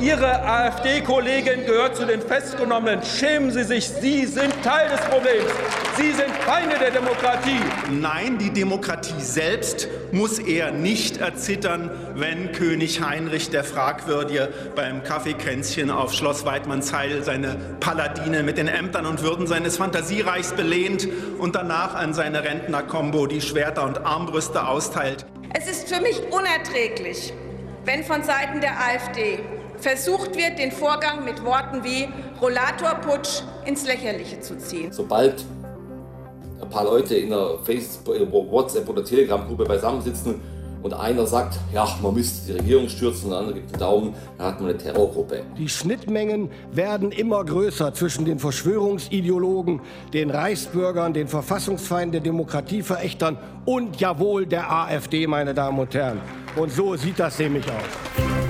Ihre AfD-Kollegin gehört zu den Festgenommenen. Schämen Sie sich, Sie sind Teil des Problems. Sie sind Feinde der Demokratie. Nein, die Demokratie selbst muss er nicht erzittern, wenn König Heinrich der Fragwürdige beim Kaffeekränzchen auf Schloss Weidmannsheil seine Paladine mit den Ämtern und Würden seines Fantasiereichs belehnt und danach an seine Rentnerkombo die Schwerter und Armbrüste austeilt. Es ist für mich unerträglich, wenn von Seiten der AfD versucht wird, den Vorgang mit Worten wie Rollatorputsch ins Lächerliche zu ziehen. Sobald ein paar Leute in einer Facebook, WhatsApp oder Telegram-Gruppe beisammensitzen und einer sagt, ja, man müsste die Regierung stürzen und der andere gibt den Daumen, dann hat man eine Terrorgruppe. Die Schnittmengen werden immer größer zwischen den Verschwörungsideologen, den Reichsbürgern, den Verfassungsfeinden, den Demokratieverächtern und jawohl der AfD, meine Damen und Herren. Und so sieht das nämlich aus.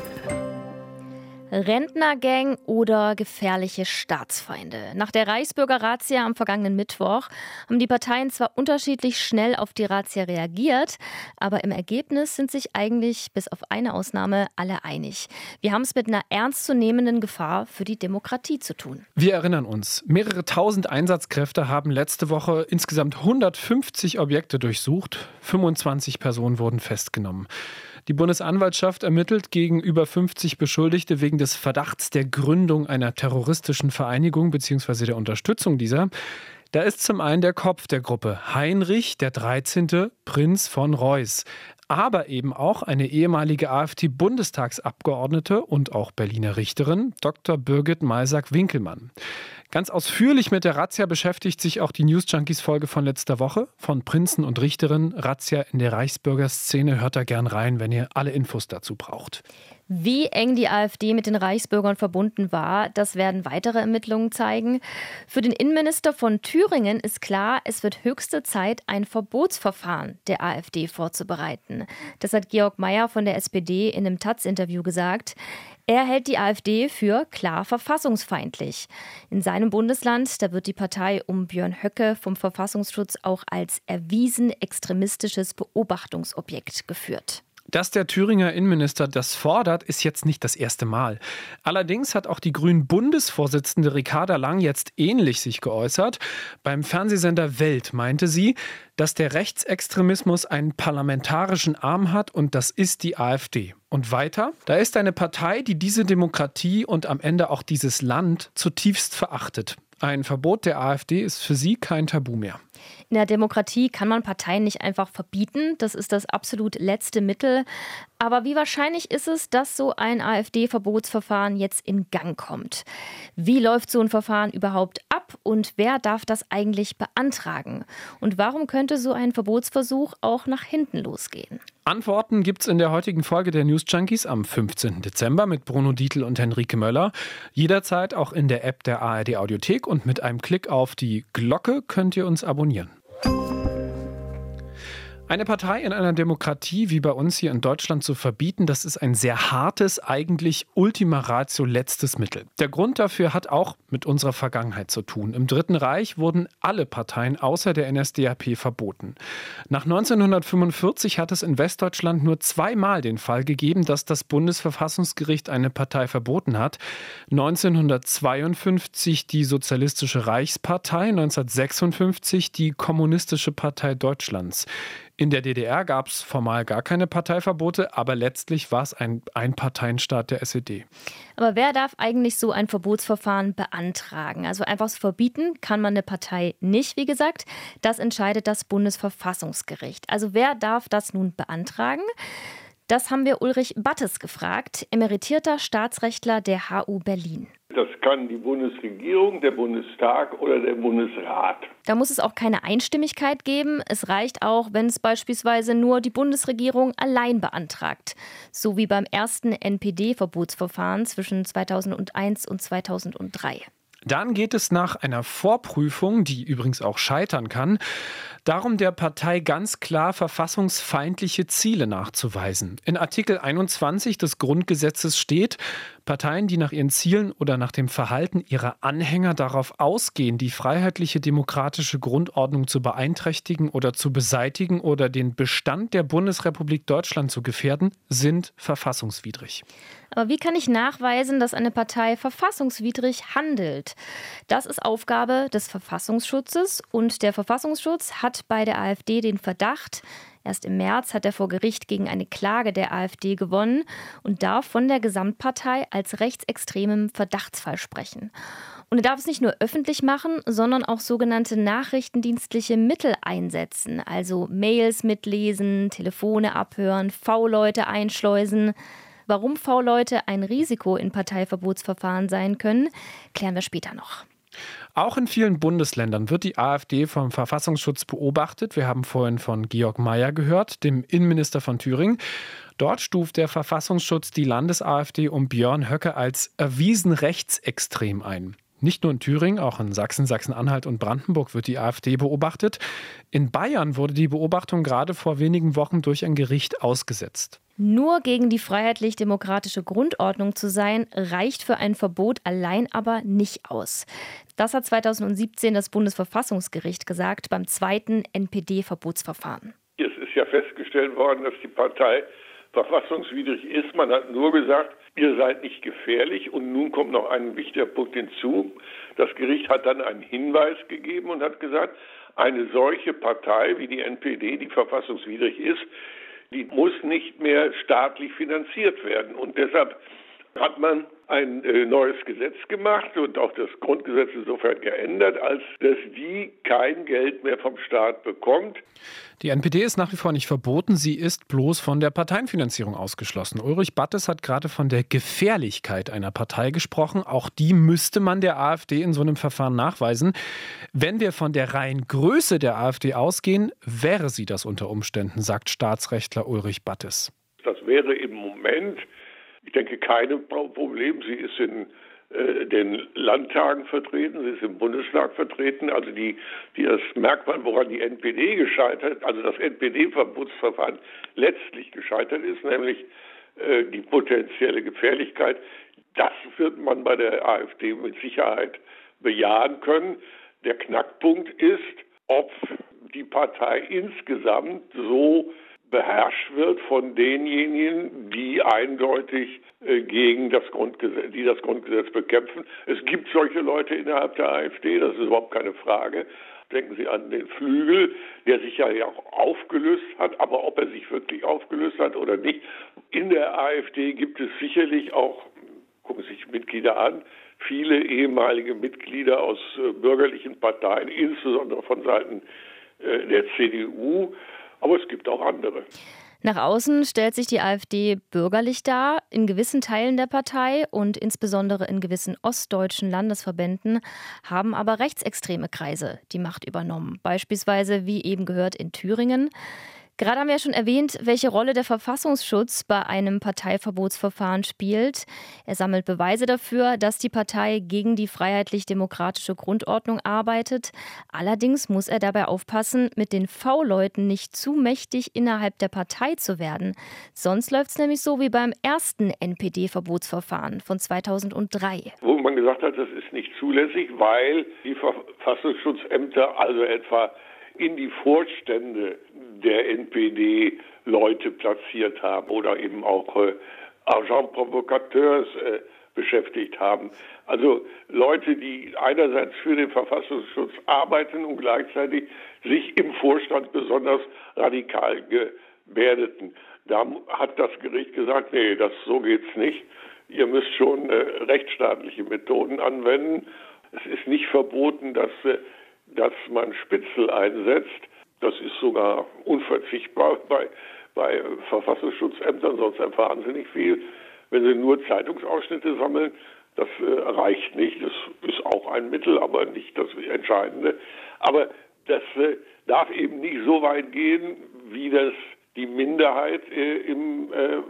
Rentnergang oder gefährliche Staatsfeinde. Nach der Reichsbürger-Razzia am vergangenen Mittwoch haben die Parteien zwar unterschiedlich schnell auf die Razzia reagiert, aber im Ergebnis sind sich eigentlich bis auf eine Ausnahme alle einig. Wir haben es mit einer ernstzunehmenden Gefahr für die Demokratie zu tun. Wir erinnern uns, mehrere tausend Einsatzkräfte haben letzte Woche insgesamt 150 Objekte durchsucht, 25 Personen wurden festgenommen. Die Bundesanwaltschaft ermittelt gegen über 50 Beschuldigte wegen des Verdachts der Gründung einer terroristischen Vereinigung bzw. der Unterstützung dieser. Da ist zum einen der Kopf der Gruppe, Heinrich der 13., Prinz von Reuß, aber eben auch eine ehemalige AfD-Bundestagsabgeordnete und auch Berliner Richterin, Dr. Birgit Malsack-Winkelmann. Ganz ausführlich mit der Razzia beschäftigt sich auch die News Junkies Folge von letzter Woche von Prinzen und Richterinnen. Razzia in der Reichsbürgerszene. Hört da gern rein, wenn ihr alle Infos dazu braucht. Wie eng die AfD mit den Reichsbürgern verbunden war, das werden weitere Ermittlungen zeigen. Für den Innenminister von Thüringen ist klar, es wird höchste Zeit, ein Verbotsverfahren der AfD vorzubereiten. Das hat Georg Mayer von der SPD in einem Taz-Interview gesagt. Er hält die AfD für klar verfassungsfeindlich. In seinem Bundesland, da wird die Partei um Björn Höcke vom Verfassungsschutz auch als erwiesen extremistisches Beobachtungsobjekt geführt. Dass der Thüringer Innenminister das fordert, ist jetzt nicht das erste Mal. Allerdings hat auch die Grünen-Bundesvorsitzende Ricarda Lang jetzt ähnlich sich geäußert. Beim Fernsehsender Welt meinte sie, dass der Rechtsextremismus einen parlamentarischen Arm hat und das ist die AfD. Und weiter, da ist eine Partei, die diese Demokratie und am Ende auch dieses Land zutiefst verachtet. Ein Verbot der AfD ist für sie kein Tabu mehr. In der Demokratie kann man Parteien nicht einfach verbieten. Das ist das absolut letzte Mittel. Aber wie wahrscheinlich ist es, dass so ein AfD-Verbotsverfahren jetzt in Gang kommt? Wie läuft so ein Verfahren überhaupt ab und wer darf das eigentlich beantragen? Und warum könnte so ein Verbotsversuch auch nach hinten losgehen? Antworten gibt es in der heutigen Folge der News Junkies am 15. Dezember mit Bruno Dietl und Henrike Möller. Jederzeit auch in der App der ARD Audiothek und mit einem Klick auf die Glocke könnt ihr uns abonnieren. Eine Partei in einer Demokratie wie bei uns hier in Deutschland zu verbieten, das ist ein sehr hartes, eigentlich Ultima Ratio letztes Mittel. Der Grund dafür hat auch mit unserer Vergangenheit zu tun. Im Dritten Reich wurden alle Parteien außer der NSDAP verboten. Nach 1945 hat es in Westdeutschland nur zweimal den Fall gegeben, dass das Bundesverfassungsgericht eine Partei verboten hat. 1952 die Sozialistische Reichspartei, 1956 die Kommunistische Partei Deutschlands. In der DDR gab es formal gar keine Parteiverbote, aber letztlich war es ein Einparteienstaat der SED. Aber wer darf eigentlich so ein Verbotsverfahren beantragen? Also einfach so verbieten kann man eine Partei nicht, wie gesagt. Das entscheidet das Bundesverfassungsgericht. Also wer darf das nun beantragen? Das haben wir Ulrich Battes gefragt, emeritierter Staatsrechtler der HU Berlin. Das kann die Bundesregierung, der Bundestag oder der Bundesrat. Da muss es auch keine Einstimmigkeit geben. Es reicht auch, wenn es beispielsweise nur die Bundesregierung allein beantragt. So wie beim ersten NPD-Verbotsverfahren zwischen 2001 und 2003. Dann geht es nach einer Vorprüfung, die übrigens auch scheitern kann, darum, der Partei ganz klar verfassungsfeindliche Ziele nachzuweisen. In Artikel 21 des Grundgesetzes steht, Parteien, die nach ihren Zielen oder nach dem Verhalten ihrer Anhänger darauf ausgehen, die freiheitliche demokratische Grundordnung zu beeinträchtigen oder zu beseitigen oder den Bestand der Bundesrepublik Deutschland zu gefährden, sind verfassungswidrig. Aber wie kann ich nachweisen, dass eine Partei verfassungswidrig handelt? Das ist Aufgabe des Verfassungsschutzes und der Verfassungsschutz hat bei der AfD den Verdacht, Erst im März hat er vor Gericht gegen eine Klage der AfD gewonnen und darf von der Gesamtpartei als rechtsextremem Verdachtsfall sprechen. Und er darf es nicht nur öffentlich machen, sondern auch sogenannte nachrichtendienstliche Mittel einsetzen, also Mails mitlesen, Telefone abhören, V-Leute einschleusen. Warum V-Leute ein Risiko in Parteiverbotsverfahren sein können, klären wir später noch. Auch in vielen Bundesländern wird die AfD vom Verfassungsschutz beobachtet. Wir haben vorhin von Georg Mayer gehört, dem Innenminister von Thüringen. Dort stuft der Verfassungsschutz die Landes-AfD um Björn Höcke als erwiesen rechtsextrem ein. Nicht nur in Thüringen, auch in Sachsen, Sachsen-Anhalt und Brandenburg wird die AfD beobachtet. In Bayern wurde die Beobachtung gerade vor wenigen Wochen durch ein Gericht ausgesetzt. Nur gegen die freiheitlich-demokratische Grundordnung zu sein, reicht für ein Verbot allein aber nicht aus. Das hat 2017 das Bundesverfassungsgericht gesagt beim zweiten NPD-Verbotsverfahren. Es ist ja festgestellt worden, dass die Partei verfassungswidrig ist. Man hat nur gesagt, ihr seid nicht gefährlich. Und nun kommt noch ein wichtiger Punkt hinzu. Das Gericht hat dann einen Hinweis gegeben und hat gesagt, eine solche Partei wie die NPD, die verfassungswidrig ist, die muss nicht mehr staatlich finanziert werden. Und deshalb hat man ein äh, neues Gesetz gemacht und auch das Grundgesetz insofern geändert, als dass die kein Geld mehr vom Staat bekommt. Die NPD ist nach wie vor nicht verboten, sie ist bloß von der Parteienfinanzierung ausgeschlossen. Ulrich Battes hat gerade von der Gefährlichkeit einer Partei gesprochen. Auch die müsste man der AfD in so einem Verfahren nachweisen. Wenn wir von der reinen Größe der AfD ausgehen, wäre sie das unter Umständen, sagt Staatsrechtler Ulrich Battes. Das wäre im Moment ich denke, kein Problem. Sie ist in äh, den Landtagen vertreten, sie ist im Bundestag vertreten. Also die, die das Merkmal, woran die NPD gescheitert, also das NPD-Verbotsverfahren letztlich gescheitert ist, nämlich äh, die potenzielle Gefährlichkeit, das wird man bei der AfD mit Sicherheit bejahen können. Der Knackpunkt ist, ob die Partei insgesamt so beherrscht wird von denjenigen, die eindeutig äh, gegen das Grundgesetz, die das Grundgesetz bekämpfen. Es gibt solche Leute innerhalb der AfD, das ist überhaupt keine Frage. Denken Sie an den Flügel, der sich ja auch aufgelöst hat, aber ob er sich wirklich aufgelöst hat oder nicht. In der AfD gibt es sicherlich auch, gucken Sie sich Mitglieder an, viele ehemalige Mitglieder aus äh, bürgerlichen Parteien, insbesondere von Seiten äh, der CDU, aber es gibt auch andere. Nach außen stellt sich die AfD bürgerlich dar. In gewissen Teilen der Partei und insbesondere in gewissen ostdeutschen Landesverbänden haben aber rechtsextreme Kreise die Macht übernommen. Beispielsweise, wie eben gehört, in Thüringen. Gerade haben wir ja schon erwähnt, welche Rolle der Verfassungsschutz bei einem Parteiverbotsverfahren spielt. Er sammelt Beweise dafür, dass die Partei gegen die freiheitlich-demokratische Grundordnung arbeitet. Allerdings muss er dabei aufpassen, mit den V-Leuten nicht zu mächtig innerhalb der Partei zu werden. Sonst läuft es nämlich so wie beim ersten NPD-Verbotsverfahren von 2003. Wo man gesagt hat, das ist nicht zulässig, weil die Verfassungsschutzämter, also etwa in die Vorstände der NPD Leute platziert haben oder eben auch äh, Agent Provocateurs äh, beschäftigt haben. Also Leute, die einerseits für den Verfassungsschutz arbeiten und gleichzeitig sich im Vorstand besonders radikal gebärdeten. Da hat das Gericht gesagt, nee, das so geht's nicht. Ihr müsst schon äh, rechtsstaatliche Methoden anwenden. Es ist nicht verboten, dass, äh, dass man Spitzel einsetzt. Das ist sogar unverzichtbar bei, bei Verfassungsschutzämtern, sonst erfahren sie nicht viel. Wenn sie nur Zeitungsausschnitte sammeln, das äh, reicht nicht. Das ist auch ein Mittel, aber nicht das Entscheidende. Aber das äh, darf eben nicht so weit gehen, wie das die Minderheit äh, im äh,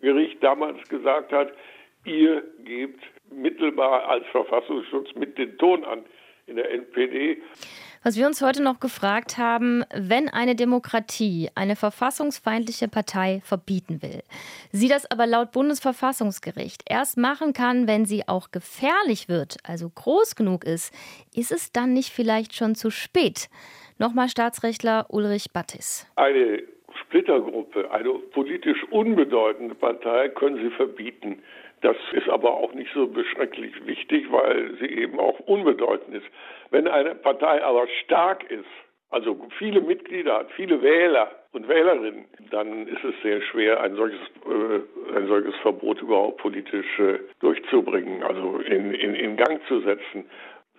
Gericht damals gesagt hat. Ihr gebt mittelbar als Verfassungsschutz mit den Ton an in der NPD. Was wir uns heute noch gefragt haben, wenn eine Demokratie eine verfassungsfeindliche Partei verbieten will, sie das aber laut Bundesverfassungsgericht erst machen kann, wenn sie auch gefährlich wird, also groß genug ist, ist es dann nicht vielleicht schon zu spät? Nochmal Staatsrechtler Ulrich Battis. Eine Splittergruppe, eine politisch unbedeutende Partei können Sie verbieten. Das ist aber auch nicht so beschrecklich wichtig, weil sie eben auch unbedeutend ist. Wenn eine Partei aber stark ist, also viele Mitglieder hat, viele Wähler und Wählerinnen, dann ist es sehr schwer, ein solches, äh, ein solches Verbot überhaupt politisch äh, durchzubringen, also in, in, in Gang zu setzen.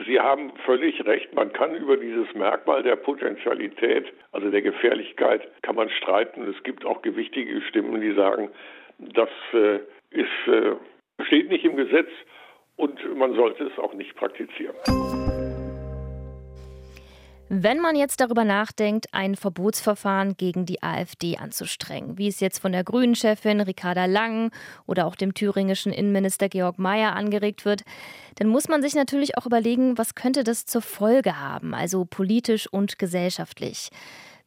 Sie haben völlig recht, man kann über dieses Merkmal der Potentialität, also der Gefährlichkeit, kann man streiten. Es gibt auch gewichtige Stimmen, die sagen, das äh, ist, äh, steht nicht im Gesetz und man sollte es auch nicht praktizieren. Wenn man jetzt darüber nachdenkt, ein Verbotsverfahren gegen die AfD anzustrengen, wie es jetzt von der Grünen-Chefin Ricarda Lang oder auch dem thüringischen Innenminister Georg Mayer angeregt wird, dann muss man sich natürlich auch überlegen, was könnte das zur Folge haben, also politisch und gesellschaftlich.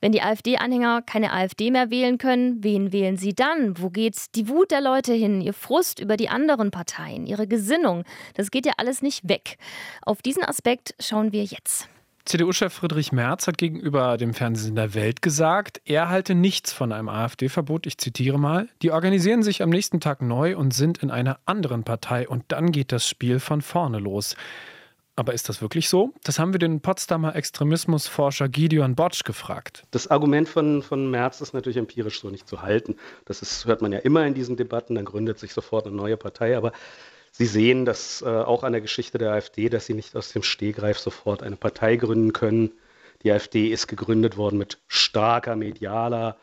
Wenn die AfD-Anhänger keine AfD mehr wählen können, wen wählen sie dann? Wo geht die Wut der Leute hin? Ihr Frust über die anderen Parteien, ihre Gesinnung? Das geht ja alles nicht weg. Auf diesen Aspekt schauen wir jetzt. CDU-Chef Friedrich Merz hat gegenüber dem Fernsehen der Welt gesagt, er halte nichts von einem AfD-Verbot. Ich zitiere mal. Die organisieren sich am nächsten Tag neu und sind in einer anderen Partei und dann geht das Spiel von vorne los. Aber ist das wirklich so? Das haben wir den Potsdamer Extremismusforscher Gideon Botsch gefragt. Das Argument von, von Merz ist natürlich empirisch so nicht zu halten. Das ist, hört man ja immer in diesen Debatten, dann gründet sich sofort eine neue Partei. Aber Sie sehen das äh, auch an der Geschichte der AfD, dass sie nicht aus dem Stehgreif sofort eine Partei gründen können. Die AfD ist gegründet worden mit starker medialer,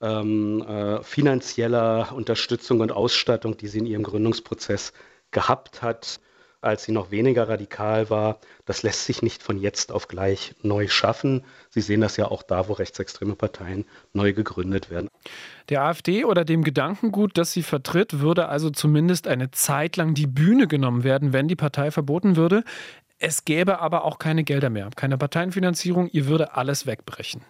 ähm, äh, finanzieller Unterstützung und Ausstattung, die sie in ihrem Gründungsprozess gehabt hat als sie noch weniger radikal war. Das lässt sich nicht von jetzt auf gleich neu schaffen. Sie sehen das ja auch da, wo rechtsextreme Parteien neu gegründet werden. Der AfD oder dem Gedankengut, das sie vertritt, würde also zumindest eine Zeit lang die Bühne genommen werden, wenn die Partei verboten würde. Es gäbe aber auch keine Gelder mehr, keine Parteienfinanzierung, ihr würde alles wegbrechen.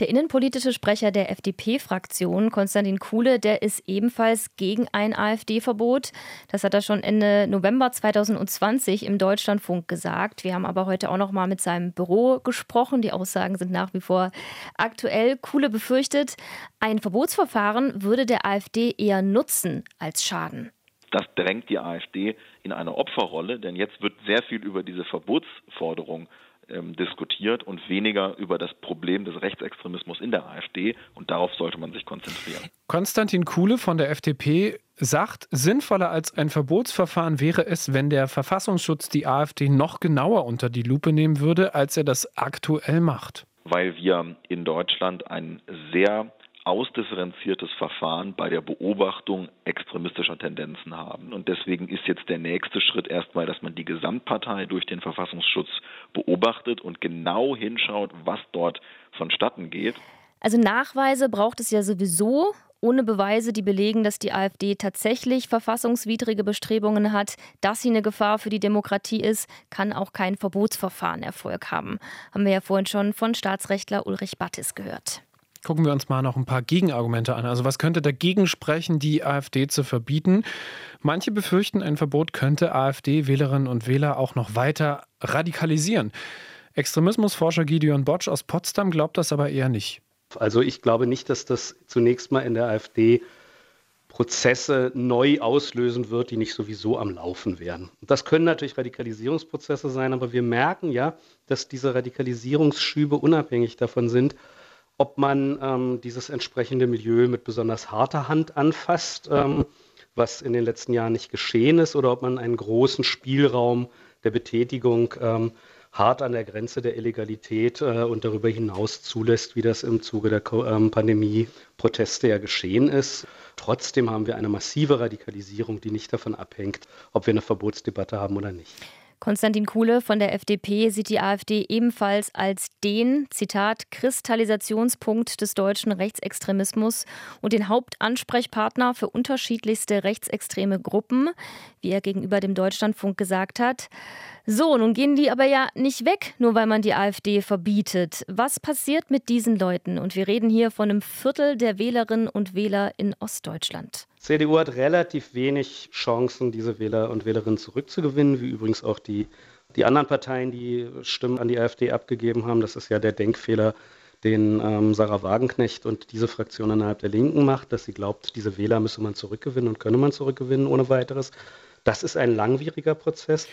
Der innenpolitische Sprecher der FDP-Fraktion, Konstantin Kuhle, der ist ebenfalls gegen ein AfD-Verbot. Das hat er schon Ende November 2020 im Deutschlandfunk gesagt. Wir haben aber heute auch noch mal mit seinem Büro gesprochen. Die Aussagen sind nach wie vor aktuell. Kuhle befürchtet, ein Verbotsverfahren würde der AfD eher nutzen als schaden. Das drängt die AfD in eine Opferrolle, denn jetzt wird sehr viel über diese Verbotsforderung ähm, diskutiert und weniger über das Problem des Rechtsextremismus in der AfD. Und darauf sollte man sich konzentrieren. Konstantin Kuhle von der FDP sagt, sinnvoller als ein Verbotsverfahren wäre es, wenn der Verfassungsschutz die AfD noch genauer unter die Lupe nehmen würde, als er das aktuell macht. Weil wir in Deutschland ein sehr ausdifferenziertes Verfahren bei der Beobachtung extremistischer Tendenzen haben. Und deswegen ist jetzt der nächste Schritt erstmal, dass man die Gesamtpartei durch den Verfassungsschutz beobachtet und genau hinschaut, was dort vonstatten geht. Also Nachweise braucht es ja sowieso. Ohne Beweise, die belegen, dass die AfD tatsächlich verfassungswidrige Bestrebungen hat, dass sie eine Gefahr für die Demokratie ist, kann auch kein Verbotsverfahren Erfolg haben. Haben wir ja vorhin schon von Staatsrechtler Ulrich Battis gehört. Gucken wir uns mal noch ein paar Gegenargumente an. Also was könnte dagegen sprechen, die AfD zu verbieten? Manche befürchten, ein Verbot könnte AfD-Wählerinnen und Wähler auch noch weiter radikalisieren. Extremismusforscher Gideon Botsch aus Potsdam glaubt das aber eher nicht. Also ich glaube nicht, dass das zunächst mal in der AfD Prozesse neu auslösen wird, die nicht sowieso am Laufen wären. Das können natürlich Radikalisierungsprozesse sein, aber wir merken ja, dass diese Radikalisierungsschübe unabhängig davon sind, ob man ähm, dieses entsprechende Milieu mit besonders harter Hand anfasst, ähm, was in den letzten Jahren nicht geschehen ist, oder ob man einen großen Spielraum der Betätigung ähm, hart an der Grenze der Illegalität äh, und darüber hinaus zulässt, wie das im Zuge der ähm, Pandemie-Proteste ja geschehen ist. Trotzdem haben wir eine massive Radikalisierung, die nicht davon abhängt, ob wir eine Verbotsdebatte haben oder nicht. Konstantin Kuhle von der FDP sieht die AfD ebenfalls als den, Zitat, Kristallisationspunkt des deutschen Rechtsextremismus und den Hauptansprechpartner für unterschiedlichste rechtsextreme Gruppen, wie er gegenüber dem Deutschlandfunk gesagt hat. So, nun gehen die aber ja nicht weg, nur weil man die AfD verbietet. Was passiert mit diesen Leuten? Und wir reden hier von einem Viertel der Wählerinnen und Wähler in Ostdeutschland. CDU hat relativ wenig Chancen, diese Wähler und Wählerinnen zurückzugewinnen, wie übrigens auch die, die anderen Parteien, die Stimmen an die AfD abgegeben haben. Das ist ja der Denkfehler, den ähm, Sarah Wagenknecht und diese Fraktion innerhalb der Linken macht, dass sie glaubt, diese Wähler müsse man zurückgewinnen und könne man zurückgewinnen ohne weiteres. Das ist ein langwieriger Prozess.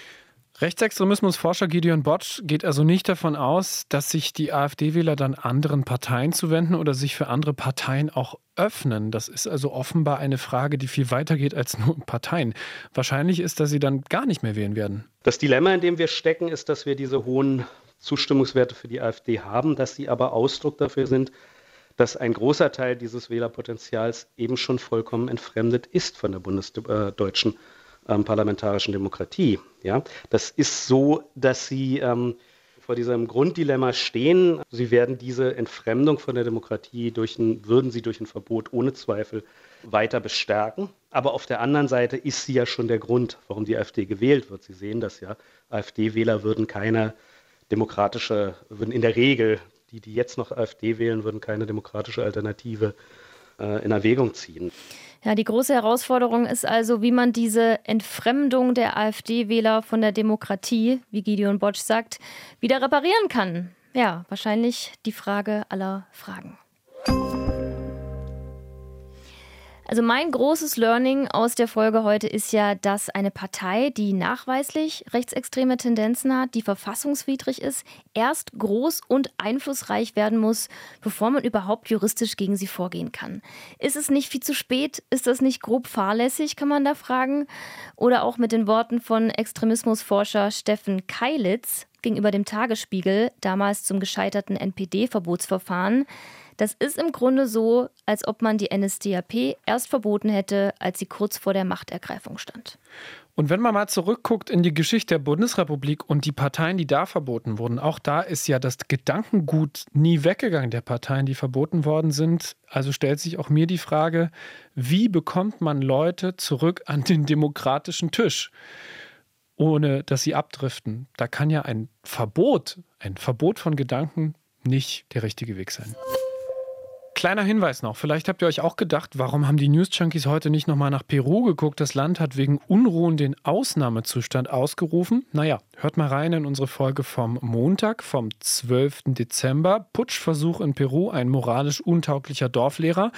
Rechtsextremismusforscher Gideon Botsch geht also nicht davon aus, dass sich die AfD-Wähler dann anderen Parteien zuwenden oder sich für andere Parteien auch öffnen. Das ist also offenbar eine Frage, die viel weiter geht als nur Parteien. Wahrscheinlich ist, dass sie dann gar nicht mehr wählen werden. Das Dilemma, in dem wir stecken, ist, dass wir diese hohen Zustimmungswerte für die AfD haben, dass sie aber Ausdruck dafür sind, dass ein großer Teil dieses Wählerpotenzials eben schon vollkommen entfremdet ist von der bundesdeutschen ähm, parlamentarischen Demokratie. Ja? Das ist so, dass sie ähm, vor diesem Grunddilemma stehen. Sie werden diese Entfremdung von der Demokratie durch ein, würden sie durch ein Verbot ohne Zweifel weiter bestärken. Aber auf der anderen Seite ist sie ja schon der Grund, warum die AfD gewählt wird. Sie sehen das ja. AfD-Wähler würden keine demokratische, würden in der Regel, die, die jetzt noch AfD wählen, würden keine demokratische Alternative äh, in Erwägung ziehen. Ja, die große Herausforderung ist also, wie man diese Entfremdung der AfD-Wähler von der Demokratie, wie Gideon Botsch sagt, wieder reparieren kann. Ja, wahrscheinlich die Frage aller Fragen. Also mein großes Learning aus der Folge heute ist ja, dass eine Partei, die nachweislich rechtsextreme Tendenzen hat, die verfassungswidrig ist, erst groß und einflussreich werden muss, bevor man überhaupt juristisch gegen sie vorgehen kann. Ist es nicht viel zu spät? Ist das nicht grob fahrlässig, kann man da fragen? Oder auch mit den Worten von Extremismusforscher Steffen Keilitz gegenüber dem Tagesspiegel, damals zum gescheiterten NPD-Verbotsverfahren. Das ist im Grunde so, als ob man die NSDAP erst verboten hätte, als sie kurz vor der Machtergreifung stand. Und wenn man mal zurückguckt in die Geschichte der Bundesrepublik und die Parteien, die da verboten wurden, auch da ist ja das Gedankengut nie weggegangen der Parteien, die verboten worden sind. Also stellt sich auch mir die Frage, wie bekommt man Leute zurück an den demokratischen Tisch, ohne dass sie abdriften? Da kann ja ein Verbot, ein Verbot von Gedanken nicht der richtige Weg sein. Kleiner Hinweis noch, vielleicht habt ihr euch auch gedacht, warum haben die News Junkies heute nicht nochmal nach Peru geguckt? Das Land hat wegen Unruhen den Ausnahmezustand ausgerufen. Naja, hört mal rein in unsere Folge vom Montag, vom 12. Dezember. Putschversuch in Peru, ein moralisch untauglicher Dorflehrer.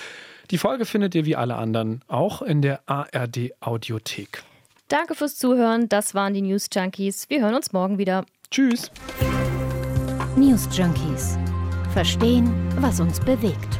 Die Folge findet ihr wie alle anderen auch in der ARD Audiothek. Danke fürs Zuhören, das waren die News Junkies. Wir hören uns morgen wieder. Tschüss. News Junkies. Verstehen, was uns bewegt.